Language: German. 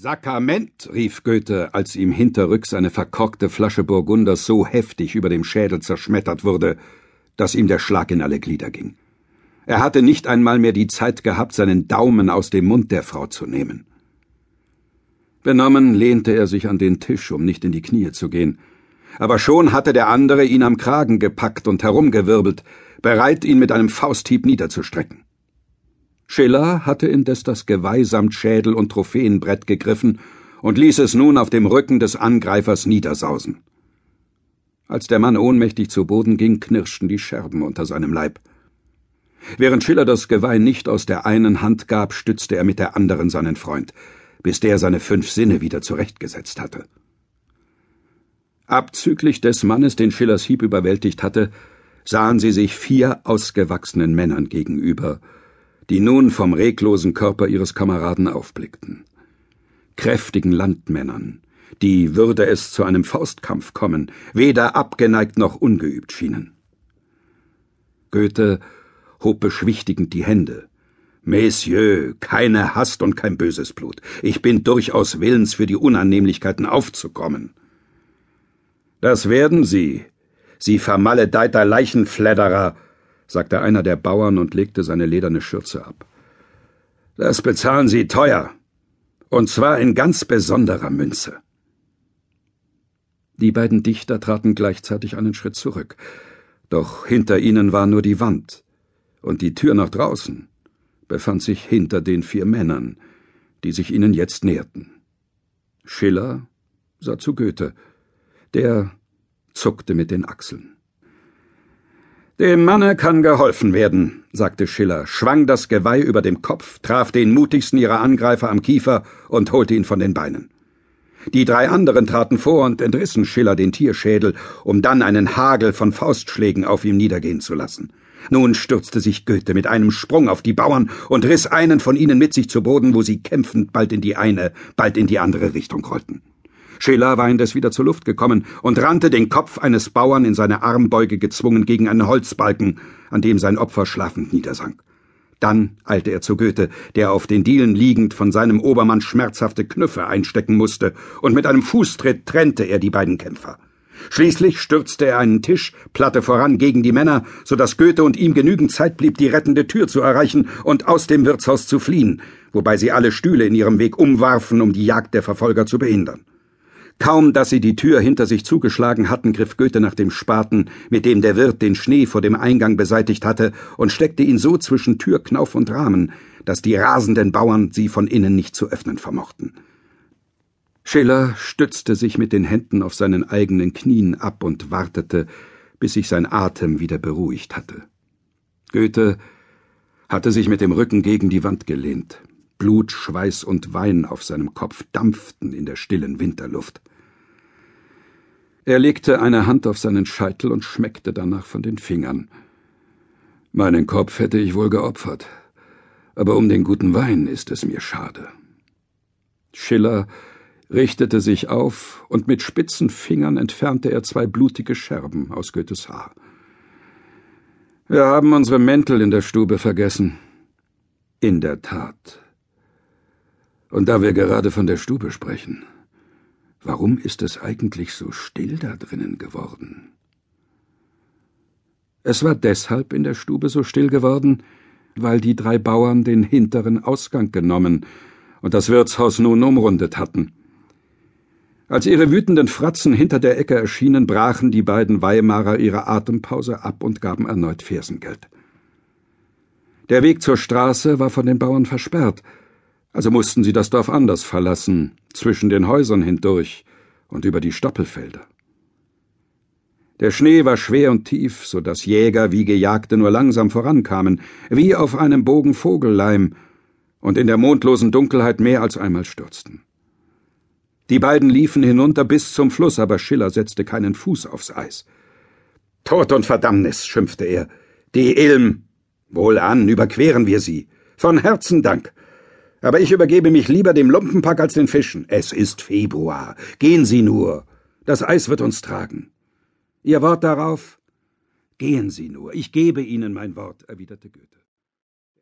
Sakrament, rief Goethe, als ihm hinterrücks eine verkorkte Flasche Burgunders so heftig über dem Schädel zerschmettert wurde, dass ihm der Schlag in alle Glieder ging. Er hatte nicht einmal mehr die Zeit gehabt, seinen Daumen aus dem Mund der Frau zu nehmen. Benommen lehnte er sich an den Tisch, um nicht in die Knie zu gehen. Aber schon hatte der andere ihn am Kragen gepackt und herumgewirbelt, bereit, ihn mit einem Fausthieb niederzustrecken. Schiller hatte indes das Geweih samt Schädel und Trophäenbrett gegriffen und ließ es nun auf dem Rücken des Angreifers niedersausen. Als der Mann ohnmächtig zu Boden ging, knirschten die Scherben unter seinem Leib. Während Schiller das Geweih nicht aus der einen Hand gab, stützte er mit der anderen seinen Freund, bis der seine fünf Sinne wieder zurechtgesetzt hatte. Abzüglich des Mannes, den Schillers Hieb überwältigt hatte, sahen sie sich vier ausgewachsenen Männern gegenüber, die nun vom reglosen Körper ihres Kameraden aufblickten. Kräftigen Landmännern, die, würde es zu einem Faustkampf kommen, weder abgeneigt noch ungeübt schienen. Goethe hob beschwichtigend die Hände. Messieurs, keine Hast und kein böses Blut. Ich bin durchaus willens, für die Unannehmlichkeiten aufzukommen. Das werden Sie, Sie vermaledeiter Leichenfledderer, sagte einer der Bauern und legte seine lederne Schürze ab. Das bezahlen Sie teuer. Und zwar in ganz besonderer Münze. Die beiden Dichter traten gleichzeitig einen Schritt zurück, doch hinter ihnen war nur die Wand, und die Tür nach draußen befand sich hinter den vier Männern, die sich ihnen jetzt näherten. Schiller sah zu Goethe, der zuckte mit den Achseln. Dem Manne kann geholfen werden, sagte Schiller, schwang das Geweih über dem Kopf, traf den mutigsten ihrer Angreifer am Kiefer und holte ihn von den Beinen. Die drei anderen traten vor und entrissen Schiller den Tierschädel, um dann einen Hagel von Faustschlägen auf ihm niedergehen zu lassen. Nun stürzte sich Goethe mit einem Sprung auf die Bauern und riss einen von ihnen mit sich zu Boden, wo sie kämpfend bald in die eine, bald in die andere Richtung rollten. Schiller war indes wieder zur Luft gekommen und rannte den Kopf eines Bauern in seine Armbeuge gezwungen gegen einen Holzbalken, an dem sein Opfer schlafend niedersank. Dann eilte er zu Goethe, der auf den Dielen liegend von seinem Obermann schmerzhafte Knüffe einstecken musste, und mit einem Fußtritt trennte er die beiden Kämpfer. Schließlich stürzte er einen Tisch, Platte voran gegen die Männer, so dass Goethe und ihm genügend Zeit blieb, die rettende Tür zu erreichen und aus dem Wirtshaus zu fliehen, wobei sie alle Stühle in ihrem Weg umwarfen, um die Jagd der Verfolger zu behindern. Kaum, dass sie die Tür hinter sich zugeschlagen hatten, griff Goethe nach dem Spaten, mit dem der Wirt den Schnee vor dem Eingang beseitigt hatte, und steckte ihn so zwischen Türknauf und Rahmen, dass die rasenden Bauern sie von innen nicht zu öffnen vermochten. Schiller stützte sich mit den Händen auf seinen eigenen Knien ab und wartete, bis sich sein Atem wieder beruhigt hatte. Goethe hatte sich mit dem Rücken gegen die Wand gelehnt. Blut, Schweiß und Wein auf seinem Kopf dampften in der stillen Winterluft. Er legte eine Hand auf seinen Scheitel und schmeckte danach von den Fingern. Meinen Kopf hätte ich wohl geopfert, aber um den guten Wein ist es mir schade. Schiller richtete sich auf, und mit spitzen Fingern entfernte er zwei blutige Scherben aus Goethes Haar. Wir haben unsere Mäntel in der Stube vergessen. In der Tat. Und da wir gerade von der Stube sprechen, warum ist es eigentlich so still da drinnen geworden? Es war deshalb in der Stube so still geworden, weil die drei Bauern den hinteren Ausgang genommen und das Wirtshaus nun umrundet hatten. Als ihre wütenden Fratzen hinter der Ecke erschienen, brachen die beiden Weimarer ihre Atempause ab und gaben erneut Fersengeld. Der Weg zur Straße war von den Bauern versperrt, also mussten sie das Dorf anders verlassen, zwischen den Häusern hindurch und über die Stoppelfelder. Der Schnee war schwer und tief, so dass Jäger wie Gejagte nur langsam vorankamen, wie auf einem Bogen Vogelleim, und in der mondlosen Dunkelheit mehr als einmal stürzten. Die beiden liefen hinunter bis zum Fluss, aber Schiller setzte keinen Fuß aufs Eis. Tod und Verdammnis, schimpfte er. Die Ilm. Wohlan, überqueren wir sie. Von Herzen Dank. Aber ich übergebe mich lieber dem Lumpenpack als den Fischen. Es ist Februar. Gehen Sie nur. Das Eis wird uns tragen. Ihr Wort darauf? Gehen Sie nur. Ich gebe Ihnen mein Wort, erwiderte Goethe.